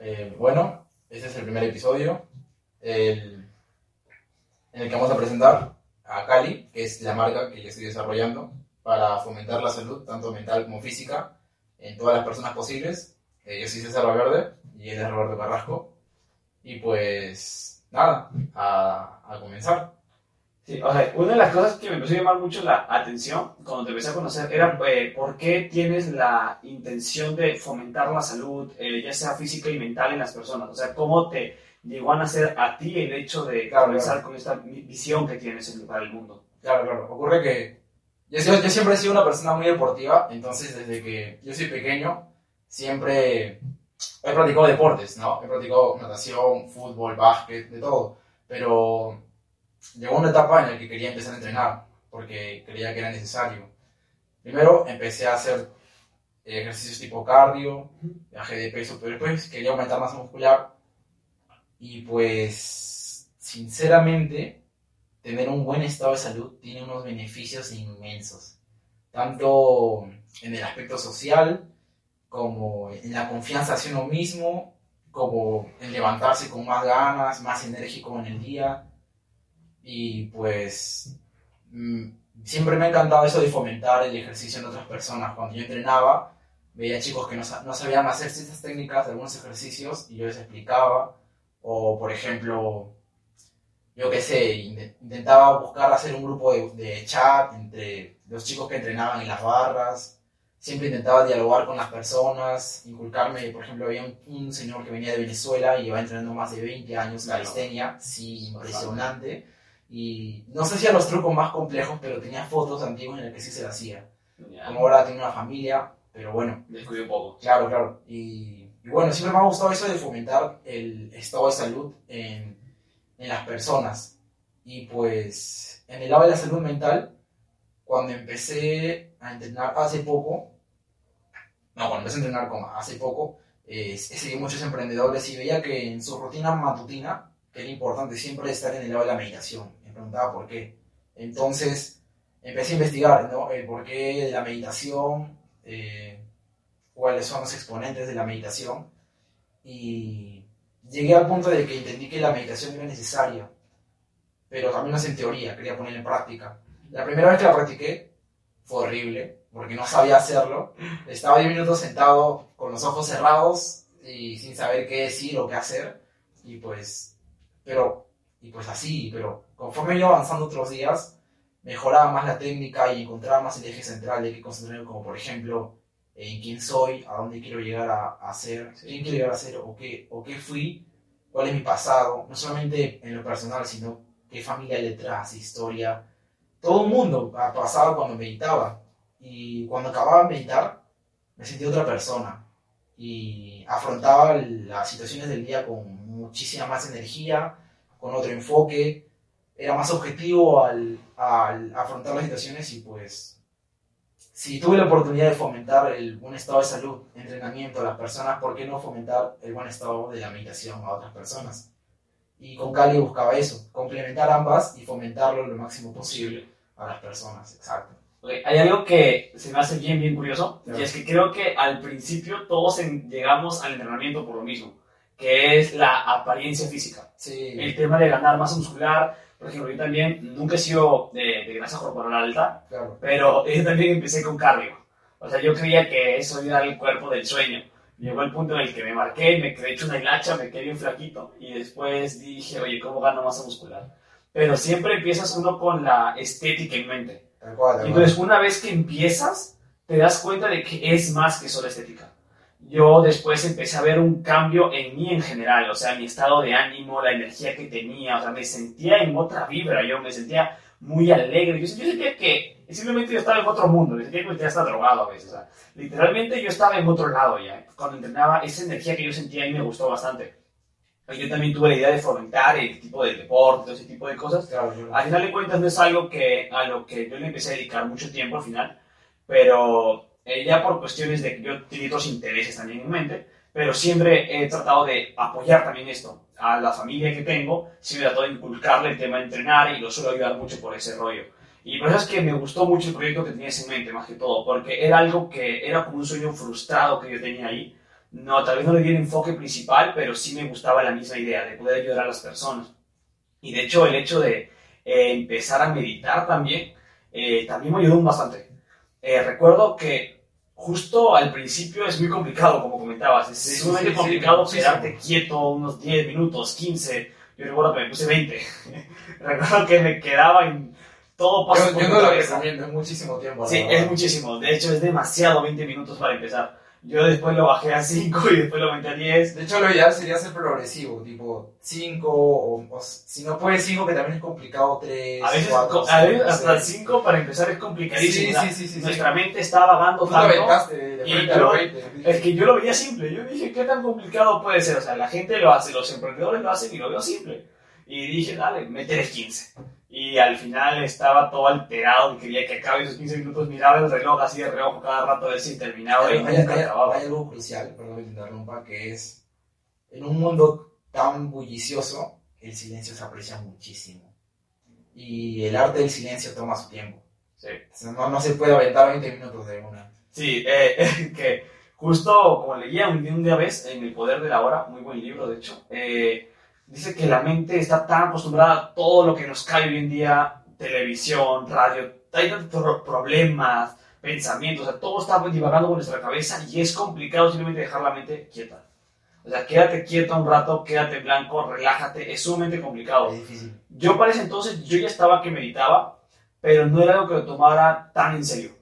Eh, bueno, este es el primer episodio en el que vamos a presentar a Cali, que es la marca que yo estoy desarrollando para fomentar la salud, tanto mental como física, en todas las personas posibles. Eh, yo soy César Valverde y él es Roberto Carrasco. Y pues, nada, a, a comenzar. Sí, o sea, una de las cosas que me empezó a llamar mucho la atención cuando te empecé a conocer era eh, por qué tienes la intención de fomentar la salud, eh, ya sea física y mental en las personas. O sea, cómo te llegó a nacer a ti el hecho de Claro, comenzar claro. con esta vi- visión que tienes en- para el mundo. Claro, claro. Ocurre que yo, yo siempre he sido una persona muy deportiva, entonces desde que yo soy pequeño, siempre he practicado deportes, ¿no? He practicado natación, fútbol, básquet, de todo. Pero llegó una etapa en la que quería empezar a entrenar, porque creía que era necesario. Primero empecé a hacer eh, ejercicios tipo cardio, bajé de peso, pero después quería aumentar masa muscular. Y pues, sinceramente, tener un buen estado de salud tiene unos beneficios inmensos, tanto en el aspecto social, como en la confianza hacia uno mismo, como en levantarse con más ganas, más enérgico en el día. Y pues mm, siempre me ha encantado eso de fomentar el ejercicio en otras personas. Cuando yo entrenaba, veía chicos que no, sa- no sabían hacer ciertas técnicas de algunos ejercicios y yo les explicaba. O, por ejemplo, yo qué sé, in- intentaba buscar hacer un grupo de, de chat entre los chicos que entrenaban en las barras. Siempre intentaba dialogar con las personas, inculcarme, por ejemplo, había un, un señor que venía de Venezuela y llevaba entrenando más de 20 años Claro. calistenia, sí, impresionante. Y no sé si a los trucos más complejos, pero tenía fotos antiguas en las que sí se lo hacía. Ya, Como ahora tiene una familia, pero bueno, Descuidé un poco. Claro, claro. Y, y bueno, siempre me ha gustado eso de fomentar el estado de salud en, en las personas. Y pues en el lado de la salud mental, cuando empecé a entrenar hace poco, no, cuando empecé a entrenar como hace poco, eh, seguí muchos emprendedores y veía que en su rutina matutina, era importante siempre estar en el lado de la meditación. Preguntaba por qué. Entonces empecé a investigar, ¿no? El porqué de la meditación, eh, cuáles son los exponentes de la meditación y llegué al punto de que entendí que la meditación era necesaria, pero también no es en teoría, quería ponerla en práctica. La primera vez que la practiqué fue horrible, porque no sabía hacerlo. Estaba 10 minutos sentado con los ojos cerrados y sin saber qué decir o qué hacer, y pues, pero, y pues así, pero conforme iba avanzando otros días, mejoraba más la técnica y encontraba más el eje central de qué concentrarme, como por ejemplo, en quién soy, a dónde quiero llegar a, a ser, quién quiero llegar a ser o qué, o qué fui, cuál es mi pasado, no solamente en lo personal, sino qué familia hay detrás, historia. Todo el mundo ha pasado cuando meditaba. Y cuando acababa de meditar me sentía otra persona. Y afrontaba las situaciones del día con muchísima más energía, con otro enfoque, era más objetivo al, al afrontar las situaciones y pues si tuve la oportunidad de fomentar el buen estado de salud, entrenamiento a las personas, ¿por qué no fomentar el buen estado de la meditación a otras personas? Y con Cali buscaba eso, complementar ambas y fomentarlo lo máximo posible a las personas, exacto. Hay algo que se me hace bien, bien curioso, Claro. y es que creo que al principio todos en- llegamos al entrenamiento por lo mismo, que es la apariencia física. Sí, El tema de ganar masa muscular, por ejemplo, yo también nunca he sido de, de grasa corporal alta, claro. pero yo también empecé con cardio. O sea, yo creía que eso era el cuerpo del sueño. Llegó el punto en el que me marqué, me quedé hecho una hilacha, me quedé bien flaquito, y después dije, oye, ¿cómo gano masa muscular? Pero siempre empiezas uno con la estética en mente. Tal cual, tal Y entonces, una vez que empiezas, te das cuenta de que es más que solo estética. Yo después empecé a ver un cambio en mí en general, o sea, mi estado de ánimo, la energía que tenía, o sea, me sentía en otra vibra, yo me sentía muy alegre, yo, yo sentía que simplemente yo estaba en otro mundo, me sentía que ya estaba drogado a veces, o sea, literalmente yo estaba en otro lado ya, cuando entrenaba, esa energía que yo sentía ahí me gustó bastante. Yo también tuve la idea de fomentar el tipo de deporte, todo ese tipo de cosas, Claro, claro. al final de cuentas no es algo que, a lo que yo le empecé a dedicar mucho tiempo al final, pero eh, ya por cuestiones de que yo tenía otros intereses también en mente, pero siempre he tratado de apoyar también esto a la familia que tengo, siempre he tratado de inculcarle el tema de entrenar y lo suelo ayudar mucho por ese rollo. Y por eso es que me gustó mucho el proyecto que tenías en mente, más que todo, porque era algo que era como un sueño frustrado que yo tenía ahí, no, tal vez no le di el enfoque principal, pero sí me gustaba la misma idea de poder ayudar a las personas. Y de hecho, el hecho de eh, empezar a meditar también, eh, también me ayudó bastante. Eh, recuerdo que justo al principio es muy complicado, como comentabas, es Sí, sumamente sí, sí, complicado muchísimo. quedarte quieto unos 10 minutos, 15. Yo recuerdo que me puse 20. recuerdo que me quedaba en todo paso Yo, por yo no lo cabeza. recomiendo, es muchísimo tiempo. Sí, verdad. es muchísimo. De hecho, es demasiado 20 minutos para empezar. Yo después lo bajé a 5 y después lo aumenté a 10. De hecho, lo ideal sería ser progresivo, tipo 5 o, o si no puedes 5, que también es complicado 3, A veces, 4, a veces hasta el 5 para empezar es complicadísimo. Sí, sí, sí, sí, Nuestra mente está vagando Tú tanto. aventaste de y yo- los 20. Es que yo lo veía simple. Yo dije, ¿qué tan complicado puede ser? O sea, la gente lo hace, los emprendedores lo hacen y lo veo simple. Y dije, dale, métele 15. Y al final estaba todo alterado y quería que acabe esos 15 minutos. Miraba el reloj así de reojo cada rato a ver si terminaba y Hay, hay- hay- algo crucial, perdón que te interrumpa, que es en un mundo tan bullicioso, el silencio se aprecia muchísimo. Y el arte del silencio toma su tiempo. Sí. No, no se puede aventar 20 minutos de una. Sí, eh, que justo como leía un, un día vez en El Poder de la Hora, muy buen libro de hecho, eh, dice que la mente está tan acostumbrada a todo lo que nos cae hoy en día, televisión, radio, hay tantos pro- problemas, pensamientos, o sea, todo está divagando por nuestra cabeza y es complicado simplemente dejar la mente quieta. O sea, quédate quieto un rato, quédate en blanco, relájate, es sumamente complicado. Es difícil. Yo para ese entonces, yo ya estaba que meditaba, pero no era algo que lo tomara tan en serio.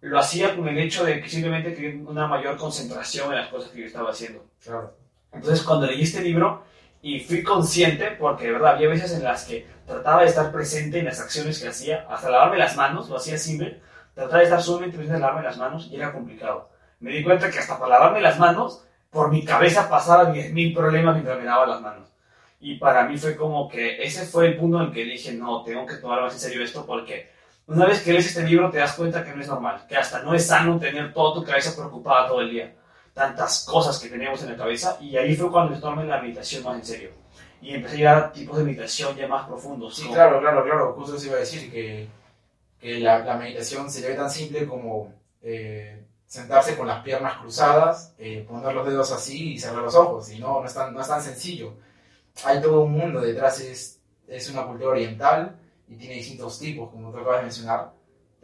Lo hacía con el hecho de que simplemente quería una mayor concentración en las cosas que yo estaba haciendo. Claro. Entonces, cuando leí este libro y fui consciente, porque de verdad había veces en las que trataba de estar presente en las acciones que hacía, hasta lavarme las manos, lo hacía simple, trataba de estar sumamente presente en lavarme las manos y era complicado. Me di cuenta que hasta para lavarme las manos, por mi cabeza pasaban 10.000 problemas mientras me lavaba las manos. Y para mí fue como que ese fue el punto en el que dije, no, tengo que tomar más en serio esto porque una vez que lees este libro te das cuenta que no es normal, que hasta no es sano tener toda tu cabeza preocupada todo el día. Tantas cosas que teníamos en la cabeza y ahí fue cuando tomé la meditación más en serio. Y empecé a llegar a tipos de meditación ya más profundos. Sí, como- claro, claro, claro. Justo eso iba a decir, que, que la, la meditación se ve tan simple como eh, sentarse con las piernas cruzadas, eh, poner los dedos así y cerrar los ojos. Y no, no es tan, no es tan sencillo. Hay todo un mundo detrás, es, es una cultura oriental y tiene distintos tipos, como tú acabas de mencionar.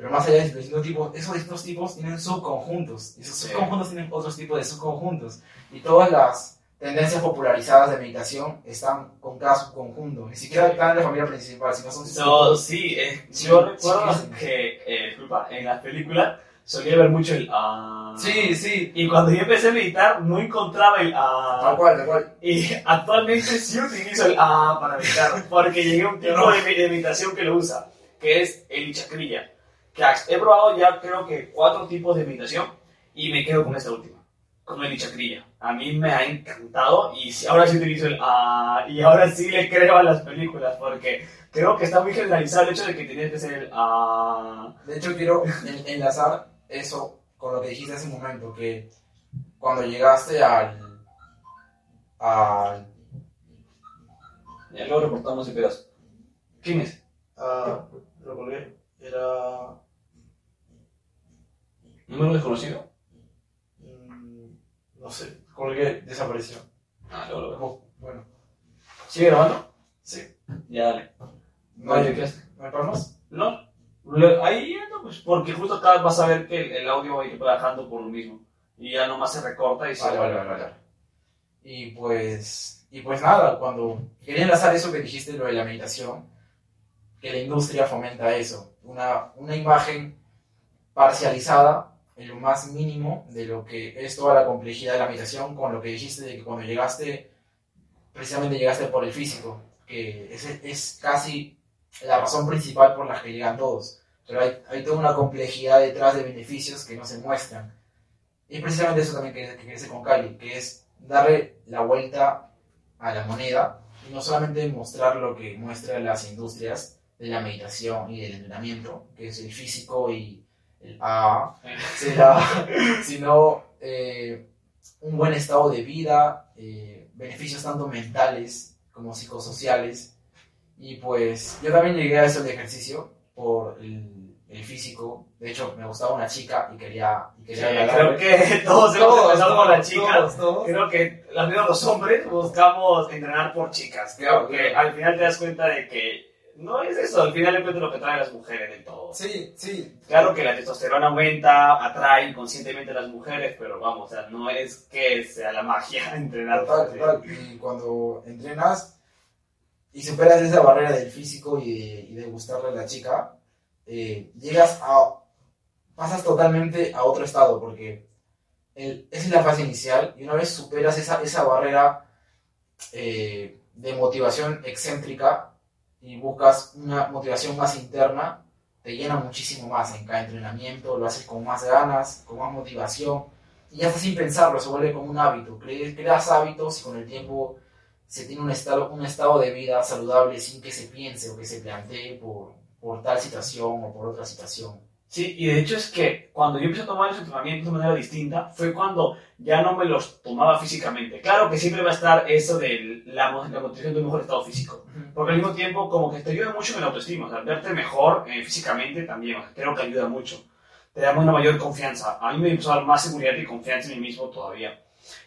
Pero más allá de esos distintos tipos, esos distintos tipos tienen subconjuntos. Y esos subconjuntos tienen otros tipos de subconjuntos. Y todas las tendencias popularizadas de meditación están con cada subconjunto. Ni siquiera están en la familia principal, sino son No, sí, eh, Sí, yo recuerdo que, eh, disculpa, en las películas solía ver mucho el ah. Sí, sí. Y cuando yo empecé a meditar no encontraba el Tal ah. cual, tal cual. Y actualmente sí utilizo el ah para meditar, porque llegué a un tipo de, meditación que lo usa, que es el Ichakrilla. Que he probado ya creo que cuatro tipos de meditación y me quedo con esta última, con el Ichakrilla. A mí me ha encantado y ahora sí utilizo el ah y ahora sí le creo a las películas, porque creo que está muy generalizado el hecho de que tienes que ser el ah. De hecho, quiero en- enlazar eso con lo que dijiste hace un momento, que cuando llegaste al... al Ya luego reportamos ese pedazo. ¿Quién es? ah, lo colgué, era... ¿Número desconocido? mm, no sé, colgué, desapareció. Ah, luego lo veo. Oh, bueno, ¿Sigue grabando? sí. Ya dale. ¿No hay, ¿no hay palmas? No, ahí no, pues porque justo acá vas a ver que el, el audio va a ir bajando por lo mismo. Y ya nomás se recorta y se Vale, vale, vale, vale. Y pues, y pues nada, cuando quería enlazar eso que dijiste, lo de la meditación, que la industria fomenta eso, una, una imagen parcializada en lo más mínimo de lo que es toda la complejidad de la meditación, con lo que dijiste de que cuando llegaste, precisamente llegaste por el físico, que es, es casi la razón principal por la que llegan todos. Pero hay, hay toda una complejidad detrás de beneficios que no se muestran. Y precisamente eso también que, que con Cali, que es darle la vuelta a la moneda y no solamente mostrar lo que muestran las industrias de la meditación y del entrenamiento, que es el físico y el AA, sino, eh, un buen estado de vida, eh, beneficios tanto mentales como psicosociales. Y pues yo también llegué a eso de ejercicio por el, el físico. De hecho, me gustaba una chica y quería, y quería Sí, creo que todos hemos empezado por las chicas. Creo que al menos los hombres buscamos entrenar por chicas. Creo Claro, que claro. al final te das cuenta de que no es eso, al final es lo que traen las mujeres del todo. Sí, sí. Claro que la testosterona aumenta, atrae inconscientemente a las mujeres, pero vamos, o sea, no es que sea la magia entrenar. Total, total. Y cuando entrenas y superas esa barrera del físico y de, y de gustarle a la chica, eh, llegas a. pasas totalmente a otro estado, porque el- esa es la fase inicial, y una vez superas esa, esa barrera eh, de motivación excéntrica y buscas una motivación más interna, te llena muchísimo más en cada entrenamiento, lo haces con más ganas, con más motivación, y ya sin pensarlo, se vuelve como un hábito. Cre- Creas hábitos y con el tiempo se tiene un estado, un estado de vida saludable sin que se piense o que se plantee por, por tal situación o por otra situación. Sí, y de hecho es que cuando yo empecé a tomar los entrenamientos de manera distinta, fue cuando ya no me los tomaba físicamente. Claro que siempre va a estar eso de la, la motivación de un mejor estado físico. Porque al mismo tiempo, como que te ayuda mucho en la autoestima, o sea, verte mejor eh, físicamente también, o sea, creo que ayuda mucho. Te da una mayor confianza. A mí me empezó a dar más seguridad y confianza en mí mismo todavía.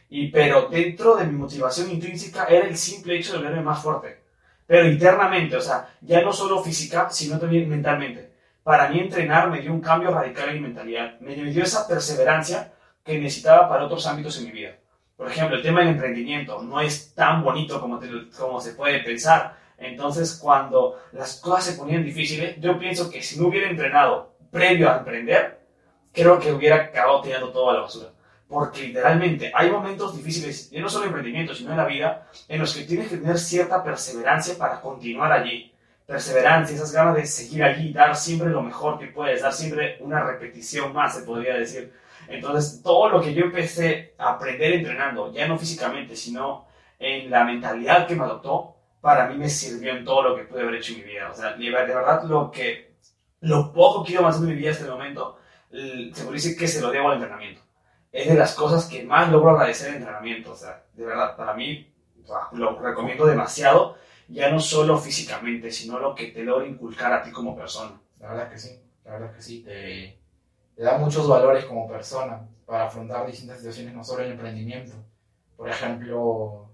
Y, pero dentro de mi motivación intrínseca era el simple hecho de verme más fuerte. Pero internamente, o sea, ya no solo física, sino también mentalmente. Para mí entrenar me dio un cambio radical en mi mentalidad. Me dio esa perseverancia que necesitaba para otros ámbitos en mi vida. Por ejemplo, el tema del emprendimiento no es tan bonito como, se puede pensar. Entonces, cuando las cosas se ponían difíciles, yo pienso que si no hubiera entrenado previo a emprender, creo que hubiera acabado tirando todo a la basura. Porque literalmente hay momentos difíciles, y no solo en emprendimiento, sino en la vida, en los que tienes que tener cierta perseverancia para continuar allí. Perseverancia, esas ganas de seguir allí, dar siempre lo mejor que puedes, dar siempre una repetición más, se podría decir. Entonces, todo lo que yo empecé a aprender entrenando, ya no físicamente, sino en la mentalidad que me adoptó, para mí me sirvió en todo lo que pude haber hecho en mi vida. O sea, de ver- de verdad, lo que, lo poco que he ido avanzando en mi vida hasta el momento, se puede decir que se lo debo al entrenamiento. Es de las cosas que más logro agradecer el entrenamiento. O sea, de verdad, para mí, lo recomiendo demasiado, ya no solo físicamente, sino lo que te logra inculcar a ti como persona. La verdad es que sí, la verdad es que sí. Te, te da muchos valores como persona para afrontar distintas situaciones, no solo el emprendimiento. Por ejemplo,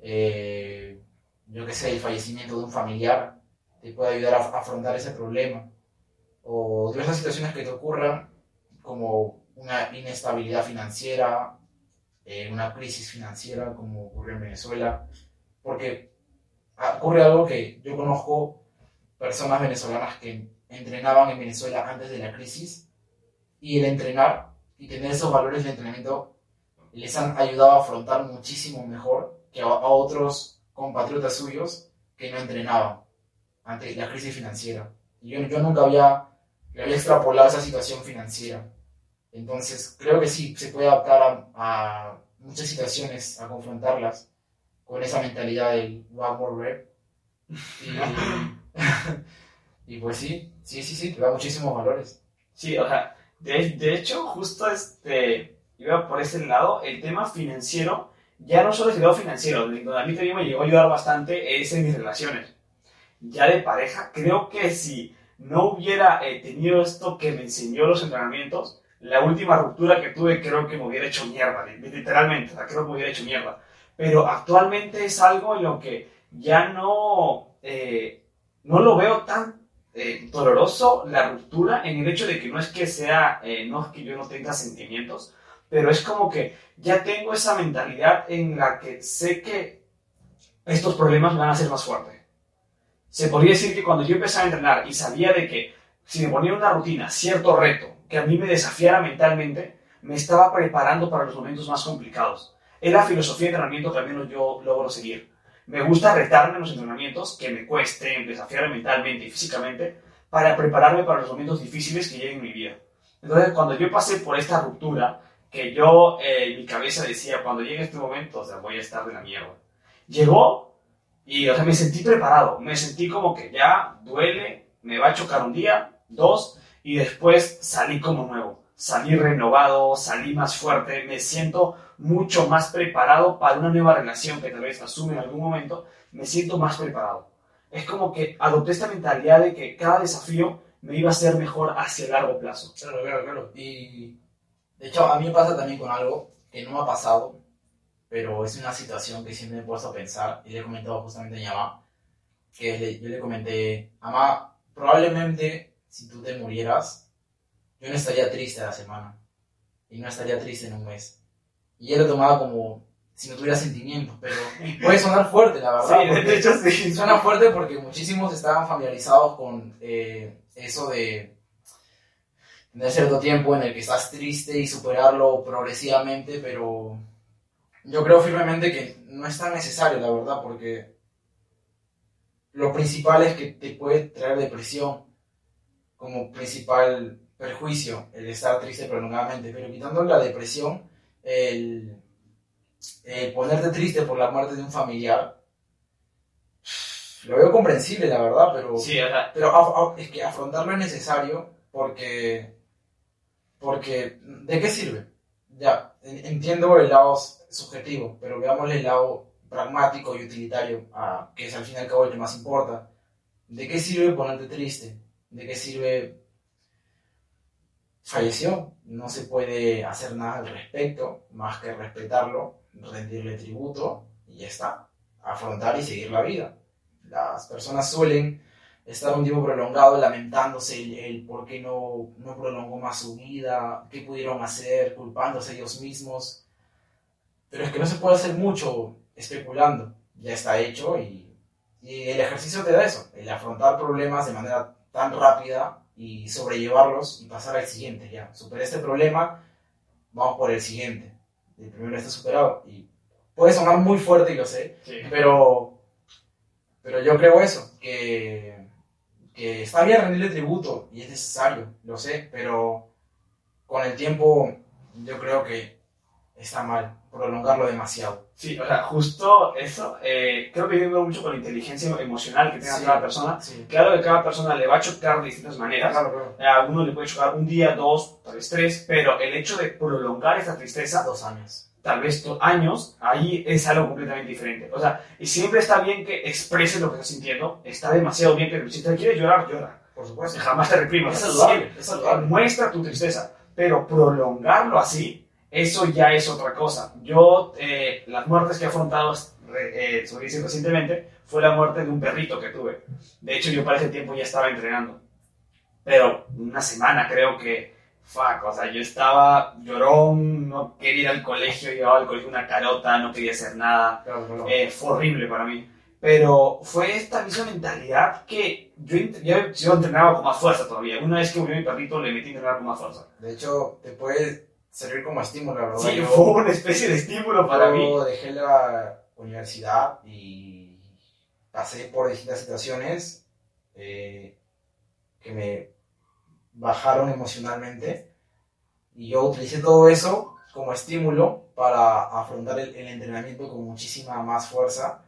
eh, yo qué sé, el fallecimiento de un familiar te puede ayudar a afrontar ese problema. O diversas situaciones que te ocurran, como una inestabilidad financiera, eh, una crisis financiera, como ocurrió en Venezuela. Porque ocurre algo que yo conozco personas venezolanas que entrenaban en Venezuela antes de la crisis y el entrenar y tener esos valores de entrenamiento les han ayudado a afrontar muchísimo mejor que a, a otros compatriotas suyos que no entrenaban ante la crisis financiera. Y yo, yo nunca había, había extrapolado esa situación financiera. Entonces, creo que sí, se puede adaptar a, a muchas situaciones, a confrontarlas con esa mentalidad del one more rep. Y, y pues sí, sí, sí, sí, te da muchísimos valores. Sí, o sea, de, de hecho, justo este, iba por ese lado, el tema financiero, ya no solo es el lado financiero, donde a mí también me llegó a ayudar bastante es en mis relaciones. Ya de pareja, creo que si no hubiera eh, tenido esto que me enseñó los entrenamientos, la última ruptura que tuve creo que me hubiera hecho mierda, li- literalmente, o sea, creo que me hubiera hecho mierda. Pero actualmente es algo en lo que ya no, eh, no lo veo tan eh, doloroso la ruptura en el hecho de que no es que sea, eh, no es que yo no tenga sentimientos, pero es como que ya tengo esa mentalidad en la que sé que estos problemas van a ser más fuertes. Se podría decir que cuando yo empecé a entrenar y sabía de que si me ponía una rutina, cierto reto, que a mí me desafiara mentalmente, me estaba preparando para los momentos más complicados. Es la filosofía de entrenamiento que al menos yo logro seguir. Me gusta retarme en los entrenamientos, que me cueste, desafiarme mentalmente y físicamente, para prepararme para los momentos difíciles que lleguen en mi vida. Entonces, cuando yo pasé por esta ruptura, que yo eh, mi cabeza decía, cuando llegue este momento, o sea, voy a estar de la mierda. Llegó y, o sea, me sentí preparado. Me sentí como que ya duele, me va a chocar un día, dos, y después salí como nuevo. Salí renovado, salí más fuerte, me siento mucho más preparado para una nueva relación que tal vez asume en algún momento, me siento más preparado. Es como que adopté esta mentalidad de que cada desafío me iba a hacer mejor hacia largo plazo. Claro, claro, claro. Y de hecho, a mí me pasa también con algo que no me ha pasado, pero es una situación que siempre me he puesto a pensar y le he comentado justamente a mi mamá, que yo le comenté, mamá, probablemente si tú te murieras, yo no estaría triste a la semana y no estaría triste en un mes. Y él lo tomaba como si no tuviera sentimientos, pero puede sonar fuerte, la verdad. Sí, de hecho sí. Suena fuerte porque muchísimos estaban familiarizados con eh, eso de tener cierto tiempo en el que estás triste y superarlo progresivamente, pero yo creo firmemente que no es tan necesario, la verdad, porque lo principal es que te puede traer depresión como principal perjuicio el estar triste prolongadamente, pero quitando la depresión, el, ponerte triste por la muerte de un familiar, lo veo comprensible, la verdad, pero, sí, pero es que afrontarlo es necesario porque, porque ¿de qué sirve? Ya, entiendo el lado subjetivo, pero veamos el lado pragmático y utilitario, que es al fin y al cabo el que más importa. ¿De qué sirve ponerte triste? ¿De qué sirve falleció, no se puede hacer nada al respecto, más que respetarlo, rendirle tributo y ya está, afrontar y seguir la vida. Las personas suelen estar un tiempo prolongado lamentándose el, por qué no, no prolongó más su vida, qué pudieron hacer, culpándose ellos mismos. Pero es que no se puede hacer mucho especulando, ya está hecho y el ejercicio te da eso, el afrontar problemas de manera tan rápida y sobrellevarlos y pasar al siguiente. Ya, superé este problema, vamos por el siguiente. El primero está superado. Y puede sonar muy fuerte, y lo sé, pero, pero yo creo eso, que, que está bien rendirle tributo y es necesario, lo sé, pero con el tiempo yo creo que está mal prolongarlo demasiado. Sí, o sea, justo eso, eh, creo que viene mucho con la inteligencia emocional que tenga cada persona. Claro que cada persona le va a chocar de distintas maneras. A uno le puede chocar un día, dos, tal vez tres, pero el hecho de prolongar esta tristeza... Dos años. Tal vez dos años, ahí es algo completamente diferente. O sea, y siempre está bien que expreses lo que estás sintiendo. Está demasiado bien que si te quieres llorar, llora. Por supuesto. Jamás te reprimas. Es saludable. Es saludable. Muestra tu tristeza. Pero prolongarlo así eso ya es otra cosa. Yo, eh, las muertes que he afrontado, eh, recientemente, fue la muerte de un perrito que tuve. De hecho, yo para ese tiempo ya estaba entrenando. Pero una semana creo que, fuck, o sea, yo estaba llorón, no quería ir al colegio, llevaba al colegio una carota, no quería hacer nada. Eh, fue horrible para mí. Pero fue esta misma mentalidad que yo, yo, entrenaba con más fuerza todavía. Una vez que murió mi perrito, le metí a entrenar con más fuerza. De hecho, puedes servir como estímulo, la verdad. Sí, fue una especie de estímulo para mí. Yo dejé la universidad y pasé por distintas situaciones eh, que me bajaron emocionalmente y yo utilicé todo eso como estímulo para afrontar el, entrenamiento con muchísima más fuerza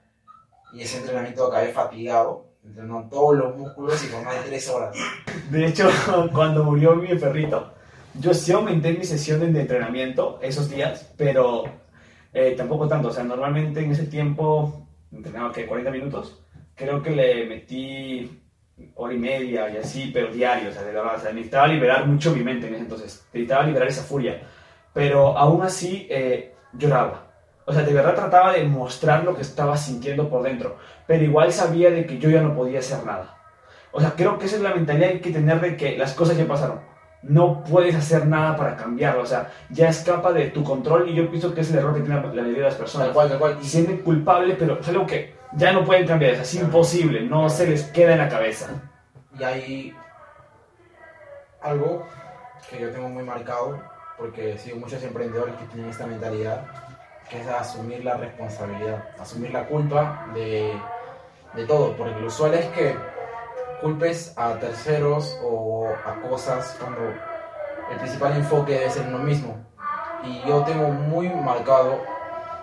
y ese entrenamiento acabé fatigado, entrenando todos los músculos y por más de tres horas. De hecho, cuando murió mi perrito, yo sí aumenté mi sesión de entrenamiento esos días, pero eh, tampoco tanto. O sea, normalmente en ese tiempo entrenaba que 40 minutos. Creo que le metí hora y media y así, pero diario. O sea, de verdad, o sea, necesitaba liberar mucho mi mente en ese entonces. Necesitaba liberar esa furia. Pero aún así eh, lloraba. O sea, de verdad trataba de mostrar lo que estaba sintiendo por dentro. Pero igual sabía de que yo ya no podía hacer nada. O sea, creo que esa es la mentalidad que hay que tener de que las cosas ya pasaron no puedes hacer nada para cambiarlo, o sea, ya escapa de tu control y yo pienso que es el error que tiene la mayoría de las personas. Tal cual, tal cual. Y sienten culpable, pero es algo que ya no pueden cambiar, es imposible, no se les queda en la cabeza. Y hay algo que yo tengo muy marcado, porque sigo muchos emprendedores que tienen esta mentalidad, que es asumir la responsabilidad, asumir la culpa de, de todo, porque lo usual es que culpes a terceros o a cosas cuando el principal enfoque debe ser uno mismo. Y yo tengo muy marcado,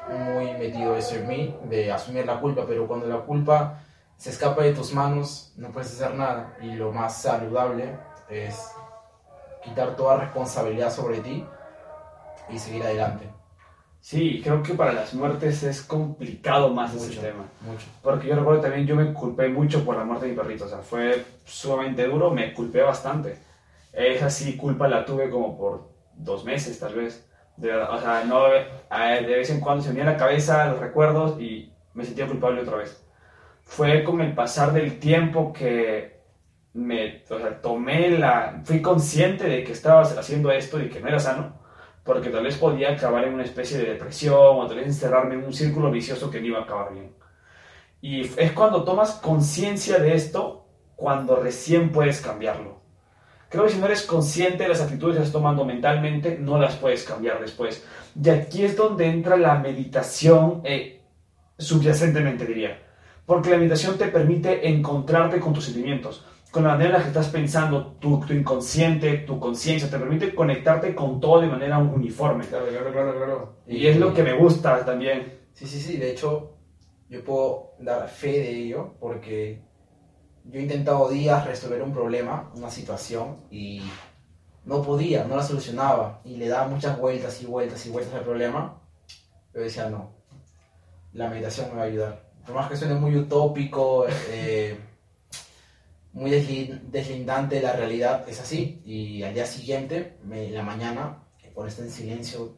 muy metido eso en mí, de asumir la culpa, pero cuando la culpa se escapa de tus manos, no puedes hacer nada. Y lo más saludable es quitar toda responsabilidad sobre ti y seguir adelante. Sí, creo que para las muertes es complicado más ese Mucho. tema. Mucho. Porque yo recuerdo también, yo me culpé mucho por la muerte de mi perrito. O sea, fue sumamente duro, me culpé bastante. Esa sí, culpa la tuve como por dos meses, tal vez. De o sea, no, de vez en cuando se venía a la cabeza los recuerdos y me sentía culpable otra vez. Fue con el pasar del tiempo que me, o sea, tomé la, fui consciente de que estaba haciendo esto y que no era sano, porque tal vez podía acabar en una especie de depresión o tal vez encerrarme en un círculo vicioso que no iba a acabar bien. Y es cuando tomas conciencia de esto, cuando recién puedes cambiarlo. Creo que si no eres consciente de las actitudes que estás tomando mentalmente, no las puedes cambiar después. Y aquí es donde entra la meditación eh, subyacentemente, diría. Porque la meditación te permite encontrarte con tus sentimientos, con la manera en la que estás pensando, tu, tu inconsciente, tu conciencia, te permite conectarte con todo de manera uniforme. Claro, claro, claro, claro. Y es lo que me gusta también. Sí, sí, sí. De hecho, yo puedo dar fe de ello porque yo he intentado días resolver un problema, una situación, y no podía, no la solucionaba. Y le daba muchas vueltas y vueltas y vueltas al problema. Pero decía, no, la meditación me va a ayudar. Por más que suene muy utópico, eh, muy desli- deslindante de la realidad, es así. Y al día siguiente, me- en la mañana, por estar en silencio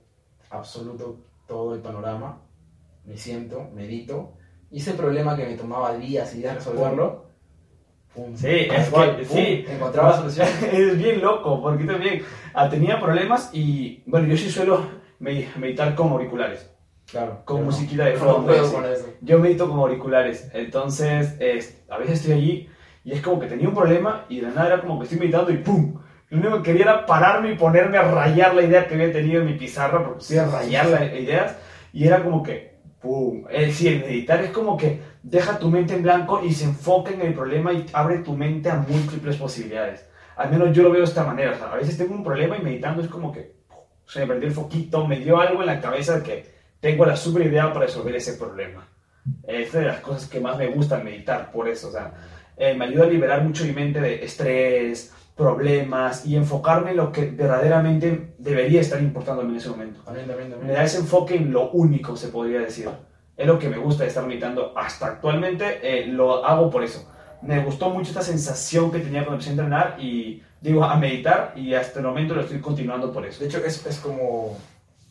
absoluto todo el panorama, me siento, medito, y ese problema que me tomaba días y días resolverlo, pum, Sí, es cual, que- pum, sí. encontraba solución. es bien loco, porque también ah, tenía problemas y, bueno, yo sí suelo me- meditar con auriculares, Claro. con no. musiquita de No fondo. eso. Yo medito con auriculares, entonces es- a veces estoy allí y es como que tenía un problema y de nada era como que estoy meditando y ¡pum! Lo único que quería era pararme y ponerme a rayar la idea que había tenido en mi pizarra, porque estoy a rayar las ideas y era como que ¡pum! Es decir, meditar es como que deja tu mente en blanco y se enfoca en el problema y abre tu mente a múltiples posibilidades. Al menos yo lo veo de esta manera. o sea, a veces tengo un problema y meditando es como que se me prendió el foquito, me dio algo en la cabeza que tengo la super idea para resolver ese problema. Es de las cosas que más me gustan meditar, por eso, o sea, eh, me ayuda a liberar mucho mi mente de estrés, problemas y enfocarme en lo que verdaderamente debería estar importándome en ese momento. También, también, Me da ese enfoque en lo único, se podría decir. Es lo que me gusta de estar meditando hasta actualmente, eh, lo hago por eso. Me gustó mucho esta sensación que tenía cuando empecé a entrenar y digo a meditar y hasta el momento lo estoy continuando por eso. De hecho, es, es como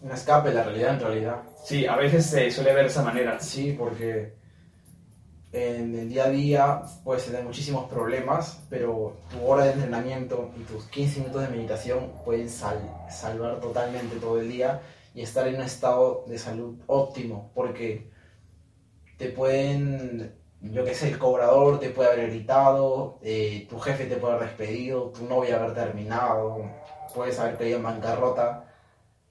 un escape de la realidad en realidad. Sí, a veces se suele ver de esa manera. Sí, porque en el día a día puedes tener muchísimos problemas, pero tu hora de entrenamiento y tus 15 minutos de meditación pueden sal- salvar totalmente todo el día y estar en un estado de salud óptimo, porque te pueden, yo qué sé, el cobrador te puede haber gritado, eh, tu jefe te puede haber despedido, tu novia haber terminado, puedes haber caído en bancarrota.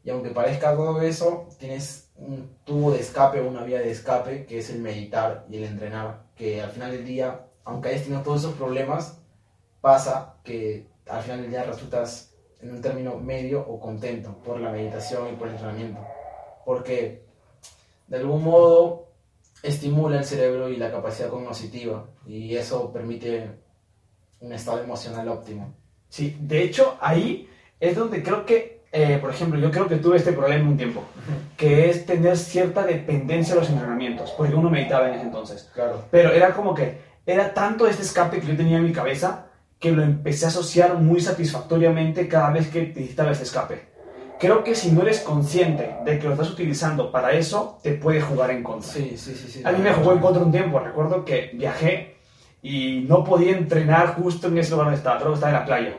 Y aunque parezca todo eso, tienes un tubo de escape o una vía de escape que es el meditar y el entrenar. Que al final del día, aunque hayas tenido todos esos problemas, pasa que al final del día resultas en un término medio o contento por la meditación y por el entrenamiento. Porque de algún modo estimula el cerebro y la capacidad cognitiva y eso permite un estado emocional óptimo. Sí, de hecho, ahí es donde creo que, eh, por ejemplo, yo creo que tuve este problema un tiempo, que es tener cierta dependencia a los entrenamientos, porque uno meditaba en ese entonces. Claro. Pero era como que, era tanto este escape que yo tenía en mi cabeza, que lo empecé a asociar muy satisfactoriamente cada vez que necesitaba este escape. Creo que si no eres consciente de que lo estás utilizando para eso, te puede jugar en contra. Sí, sí, sí. sí A mí me jugó en contra un tiempo. Recuerdo que viajé y no podía entrenar justo en ese lugar donde estaba. Creo que estaba en la playa.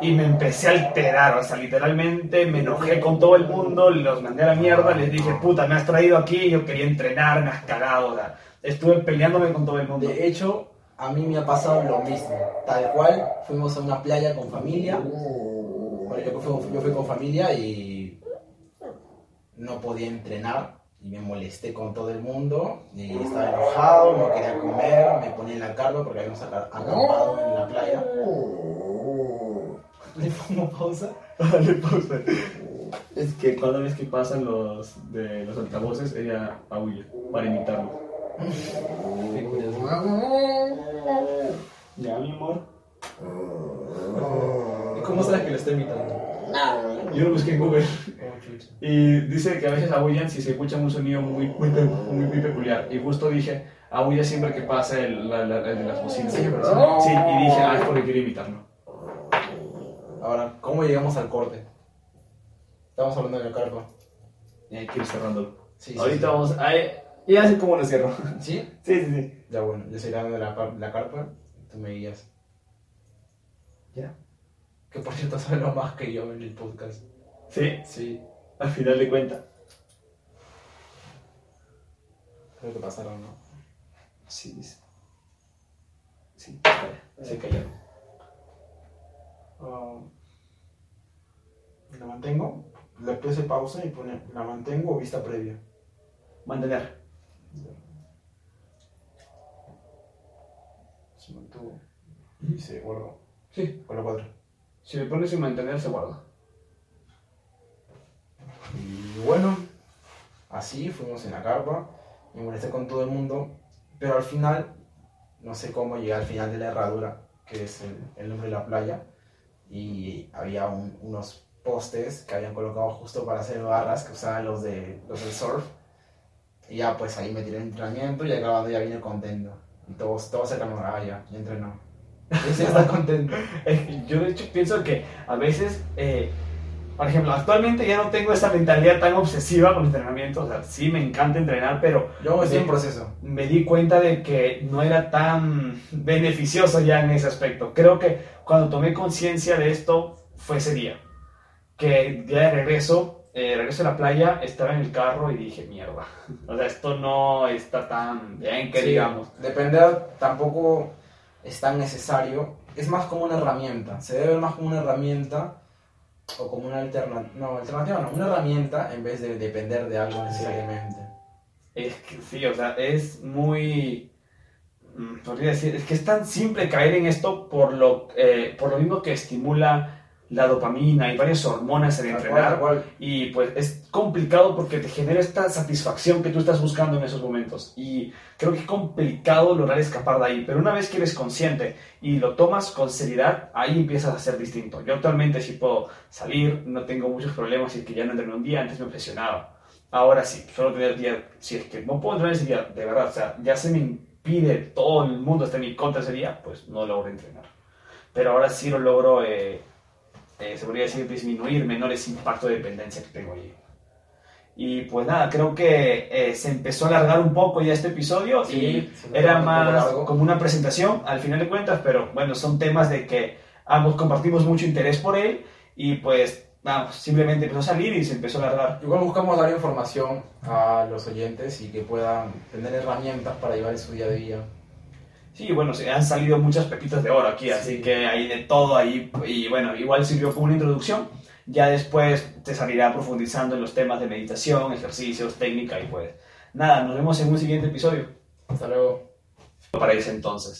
Y me empecé a alterar. O sea, literalmente me enojé con todo el mundo. Los mandé a la mierda. Les dije, puta, me has traído aquí. Yo quería entrenar, me has cagado. O sea, estuve peleándome con todo el mundo. De hecho, a mí me ha pasado lo mismo. Tal cual, fuimos a una playa con familia. Bueno, yo, fui, yo fui con familia y no podía entrenar. Y me molesté con todo el mundo. Y estaba enojado, no quería comer. Me ponía en la carpa porque habíamos aca- acampado en la playa. Le pongo pausa. Dale pausa. Es que cada vez que pasan los de los altavoces, ella aúlla para imitarlo. Ya, mi amor. ¿Y cómo sabes que lo estoy imitando? Yo lo busqué en Google. Oh, chucha. Y dice que a veces aullan si se escucha un sonido muy, muy, pe- muy, muy peculiar. Y justo dije, aulla siempre que pasa el, la, la- el de las bocinas. Sí, y dije, ah, es porque quiero imitarlo. Ahora, ¿cómo llegamos al corte? Estamos hablando de la carpa. Y hay que ir cerrándolo. Sí, sí, Ahorita sí. vamos a... Ya sé cómo lo cierro. ¿Sí? Sí, sí, sí. Ya bueno, yo hablando de la, la carpa, tú me guías. ¿Ya? Que por cierto sabe lo más que yo en el podcast. Sí, Sí, al final de cuentas. creo que pasaron, ¿no? Sí, dice. Sí, se cayó. Ah, la mantengo, le puse pausa y pone la mantengo o vista previa. Mantener. Se mantuvo y se guardó. Sí, Con la 4. si le pones sin mantener, se guarda. Y bueno, así fuimos en la carpa, me molesté con todo el mundo, pero al final, no sé cómo llegué al final de la herradura, que es el, el nombre de la playa, y había un- unos postes que habían colocado justo para hacer barras que usaban los, de, los del surf, y ya pues ahí me tiré el entrenamiento y acabando ya vine contento. Y todos, todos se ah ya, ya entrenó. Y sí, está contento. Yo de hecho pienso que a veces, eh, por ejemplo, actualmente ya no tengo esa mentalidad tan obsesiva con el entrenamiento. O sea, sí me encanta entrenar, pero Yo estoy en proceso. me di cuenta de que no era tan beneficioso ya en ese aspecto. Creo que cuando tomé conciencia de esto fue ese día. Que día de regreso, eh, regreso a la playa, estaba en el carro y dije, mierda. O sea, esto no está tan bien que Sí, digamos. Depender tampoco es tan necesario. Es más como una herramienta. Se debe ver más como una herramienta o como una alternativa. No, alternativa no. Una herramienta en vez de depender de algo necesariamente. Es que sí, o sea, es muy... mm, Podría decir, es que es tan simple caer en esto por lo, eh, por lo mismo que estimula la dopamina y varias hormonas en cual, entrenar. tal cual. Y pues es complicado porque te genera esta satisfacción que tú estás buscando en esos momentos. Y creo que es complicado lograr escapar de ahí. Pero una vez que eres consciente y lo tomas con seriedad, ahí empiezas a ser distinto. Yo actualmente sí puedo salir, no tengo muchos problemas y es que ya no entreno un día, antes me obsesionaba. Ahora sí, suelo tener día, si es que no puedo entrenar ese día, de verdad, o sea, ya se me impide, todo el mundo está en mi contra ese día, pues no logro entrenar. Pero ahora sí lo logro, eh, eh, se podría decir, disminuir menor ese impacto de dependencia que tengo ahí. Y pues nada, creo que eh, se empezó a alargar un poco ya este episodio y Sí, era más largo. como una presentación al final de cuentas, pero bueno, son temas de que ambos compartimos mucho interés por él y pues vamos, simplemente empezó a salir y se empezó a alargar. Igual buscamos dar información a los oyentes y que puedan tener herramientas para llevar en su día a día. Sí, bueno, se han salido muchas pepitas de oro aquí, así Sí. que hay de todo ahí y bueno, igual sirvió como una introducción. Ya después te salirá profundizando en los temas de meditación, ejercicios, técnica y pues nada, nos vemos en un siguiente episodio. Hasta luego. Para ese entonces.